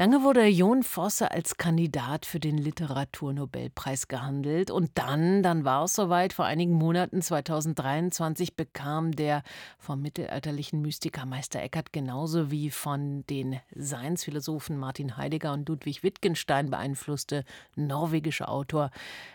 Lange wurde Jon Fosse als Kandidat für den Literaturnobelpreis gehandelt und dann, dann war es soweit, vor einigen Monaten 2023 bekam der vom mittelalterlichen Mystiker Meister Eckhart genauso wie von den Seinsphilosophen Martin Heidegger und Ludwig Wittgenstein beeinflusste norwegische Autor,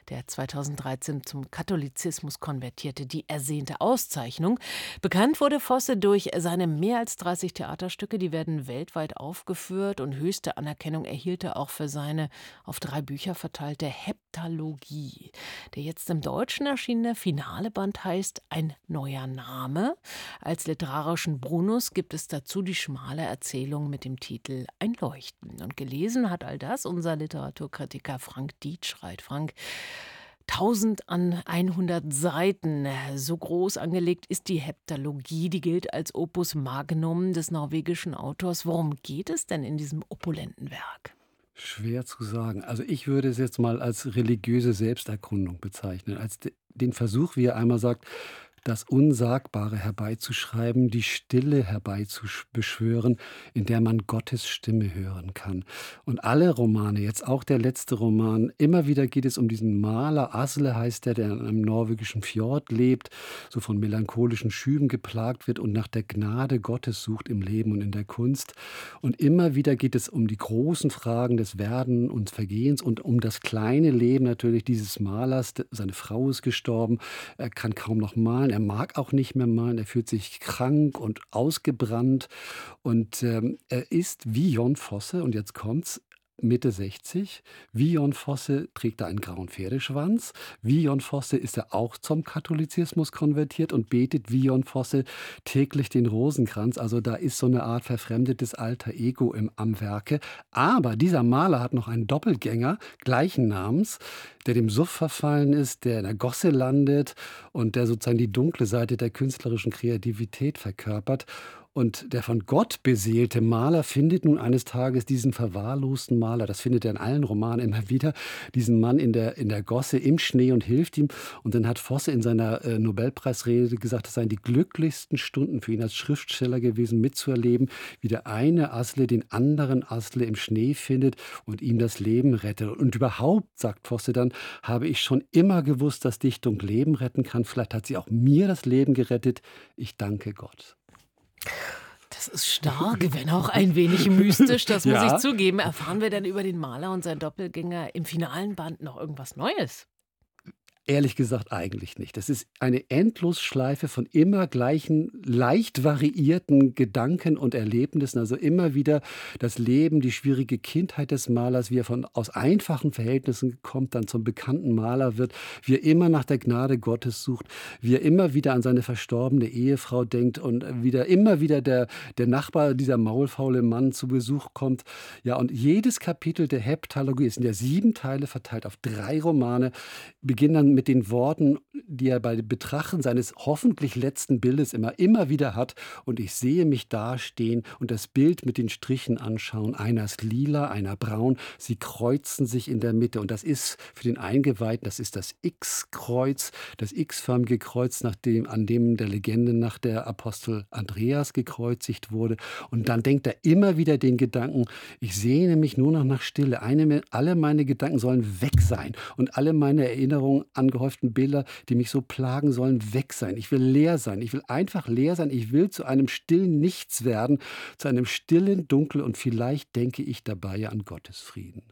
der 2013 zum Katholizismus konvertierte, die ersehnte Auszeichnung. Bekannt wurde Fosse durch seine mehr als 30 Theaterstücke, die werden weltweit aufgeführt und höchste Anerkennung erhielt er auch für seine auf drei Bücher verteilte Heptalogie. Der jetzt im Deutschen erschienene finale Band heißt Ein neuer Name. Als literarischen Bonus gibt es dazu die schmale Erzählung mit dem Titel Ein Leuchten. Und gelesen hat all das unser Literaturkritiker Frank Dietschreit. Frank, 1000 an 100 Seiten. So groß angelegt ist die Heptalogie, die gilt als Opus Magnum des norwegischen Autors. Worum geht es denn in diesem opulenten Werk? Schwer zu sagen. Also ich würde es jetzt mal als religiöse Selbsterkundung bezeichnen, als den Versuch, wie er einmal sagt, das Unsagbare herbeizuschreiben, die Stille herbeizubeschwören, in der man Gottes Stimme hören kann. Und alle Romane, jetzt auch der letzte Roman, immer wieder geht es um diesen Maler, Asle heißt er, der in einem norwegischen Fjord lebt, so von melancholischen Schüben geplagt wird und nach der Gnade Gottes sucht im Leben und in der Kunst. Und immer wieder geht es um die großen Fragen des Werden und Vergehens und um das kleine Leben natürlich dieses Malers. Seine Frau ist gestorben, er kann kaum noch malen er mag auch nicht mehr malen, er fühlt sich krank und ausgebrannt und ähm, er ist wie Jon Fosse, und jetzt kommt's, Mitte 60. Wie Jon Fosse trägt er einen grauen Pferdeschwanz. Wie Jon Fosse ist er auch zum Katholizismus konvertiert und betet wie Jon Fosse täglich den Rosenkranz. Also da ist so eine Art verfremdetes alter Ego im, am Werke. Aber dieser Maler hat noch einen Doppelgänger gleichen Namens, der dem Suff verfallen ist, der in der Gosse landet und der sozusagen die dunkle Seite der künstlerischen Kreativität verkörpert. Und der von Gott beseelte Maler findet nun eines Tages diesen verwahrlosten Maler, das findet er in allen Romanen immer wieder, diesen Mann in der, in der Gosse im Schnee und hilft ihm. Und dann hat Fosse in seiner äh, Nobelpreisrede gesagt, das seien die glücklichsten Stunden für ihn als Schriftsteller gewesen, mitzuerleben, wie der eine Asle den anderen Asle im Schnee findet und ihm das Leben rettet. Und überhaupt, sagt Fosse dann, habe ich schon immer gewusst, dass Dichtung Leben retten kann. Vielleicht hat sie auch mir das Leben gerettet. Ich danke Gott. Das ist stark, wenn auch ein wenig mystisch, das muss ja. ich zugeben. Erfahren wir denn über den Maler und seinen Doppelgänger im finalen Band noch irgendwas Neues? Ehrlich gesagt eigentlich nicht. Das ist eine Endlosschleife von immer gleichen, leicht variierten Gedanken und Erlebnissen. Also immer wieder das Leben, die schwierige Kindheit des Malers, wie er von, aus einfachen Verhältnissen kommt, dann zum bekannten Maler wird, wie er immer nach der Gnade Gottes sucht, wie er immer wieder an seine verstorbene Ehefrau denkt und wieder immer wieder der, der Nachbar, dieser maulfaule Mann zu Besuch kommt. Ja, und jedes Kapitel der Heptalogie ist in der sieben Teile verteilt auf drei Romane, beginnen dann mit den Worten, die er bei Betrachten seines hoffentlich letzten Bildes immer, immer wieder hat. Und ich sehe mich dastehen und das Bild mit den Strichen anschauen. Einer ist lila, einer braun. Sie kreuzen sich in der Mitte. Und das ist für den Eingeweihten, das ist das X-Kreuz, das X-förmige Kreuz, nach dem, an dem der Legende nach der Apostel Andreas gekreuzigt wurde. Und dann denkt er immer wieder den Gedanken, ich sehne mich nur noch nach Stille. Eine, alle meine Gedanken sollen weg sein und alle meine Erinnerungen an angehäuften Bilder, die mich so plagen sollen, weg sein. Ich will leer sein. Ich will einfach leer sein. Ich will zu einem stillen Nichts werden, zu einem stillen Dunkel und vielleicht denke ich dabei ja an Gottes Frieden.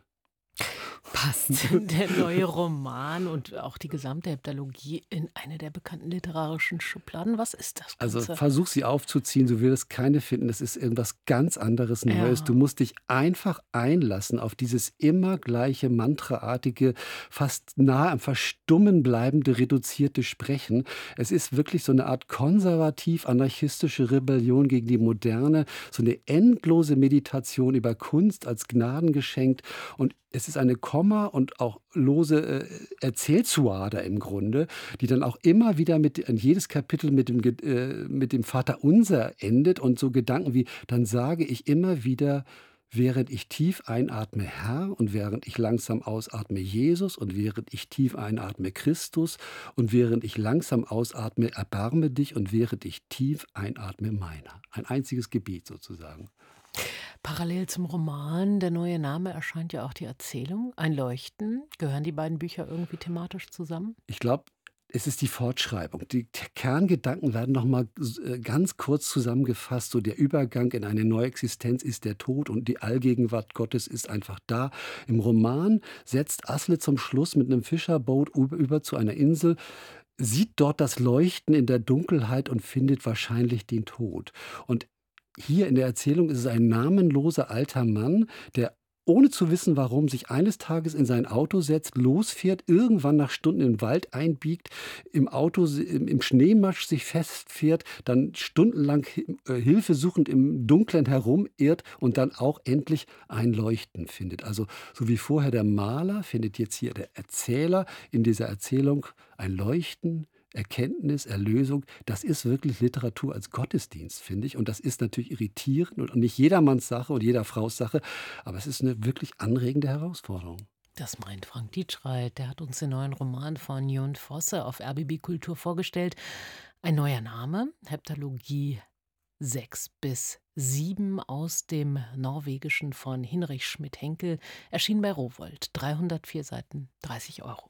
Passt der neue Roman und auch die gesamte Heptalogie in eine der bekannten literarischen Schubladen? Was ist das? Ganze? Also versuch sie aufzuziehen, du wirst keine finden. Das ist irgendwas ganz anderes Neues. Ja. Du musst dich einfach einlassen auf dieses immer gleiche mantraartige, fast nah am Verstummen bleibende, reduzierte Sprechen. Es ist wirklich so eine Art konservativ-anarchistische Rebellion gegen die Moderne, so eine endlose Meditation über Kunst als Gnaden geschenkt und es ist eine Komma und auch lose äh, Erzählsuader im Grunde, die dann auch immer wieder mit in jedes Kapitel mit dem, äh, mit dem Vater Unser endet und so Gedanken wie, dann sage ich immer wieder, während ich tief einatme Herr und während ich langsam ausatme Jesus und während ich tief einatme Christus und während ich langsam ausatme erbarme dich und während ich tief einatme meiner. Ein einziges Gebet sozusagen. Parallel zum Roman, der neue Name, erscheint ja auch die Erzählung, Ein Leuchten. Gehören die beiden Bücher irgendwie thematisch zusammen? Ich glaube, es ist die Fortschreibung. Die Kerngedanken werden noch mal äh, ganz kurz zusammengefasst. So der Übergang in eine neue Existenz ist der Tod und die Allgegenwart Gottes ist einfach da. Im Roman setzt Asle zum Schluss mit einem Fischerboot über zu einer Insel, sieht dort das Leuchten in der Dunkelheit und findet wahrscheinlich den Tod. Und hier in der Erzählung ist es ein namenloser alter Mann, der ohne zu wissen warum, sich eines Tages in sein Auto setzt, losfährt, irgendwann nach Stunden im Wald einbiegt, im Auto im Schneematsch sich festfährt, dann stundenlang äh, Hilfe suchend im Dunklen herumirrt und dann auch endlich ein Leuchten findet. Also so wie vorher der Maler findet jetzt hier der Erzähler in dieser Erzählung ein Leuchten, Erkenntnis, Erlösung, das ist wirklich Literatur als Gottesdienst, finde ich. Und das ist natürlich irritierend und nicht jedermanns Sache und jeder Frau's Sache, aber es ist eine wirklich anregende Herausforderung. Das meint Frank Dietschreit. Der hat uns den neuen Roman von Jon Fosse auf RBB Kultur vorgestellt. Ein neuer Name, Heptalogie 6 bis 7 aus dem Norwegischen von Hinrich Schmidt-Henkel, erschien bei Rowold. 304 Seiten, 30 Euro.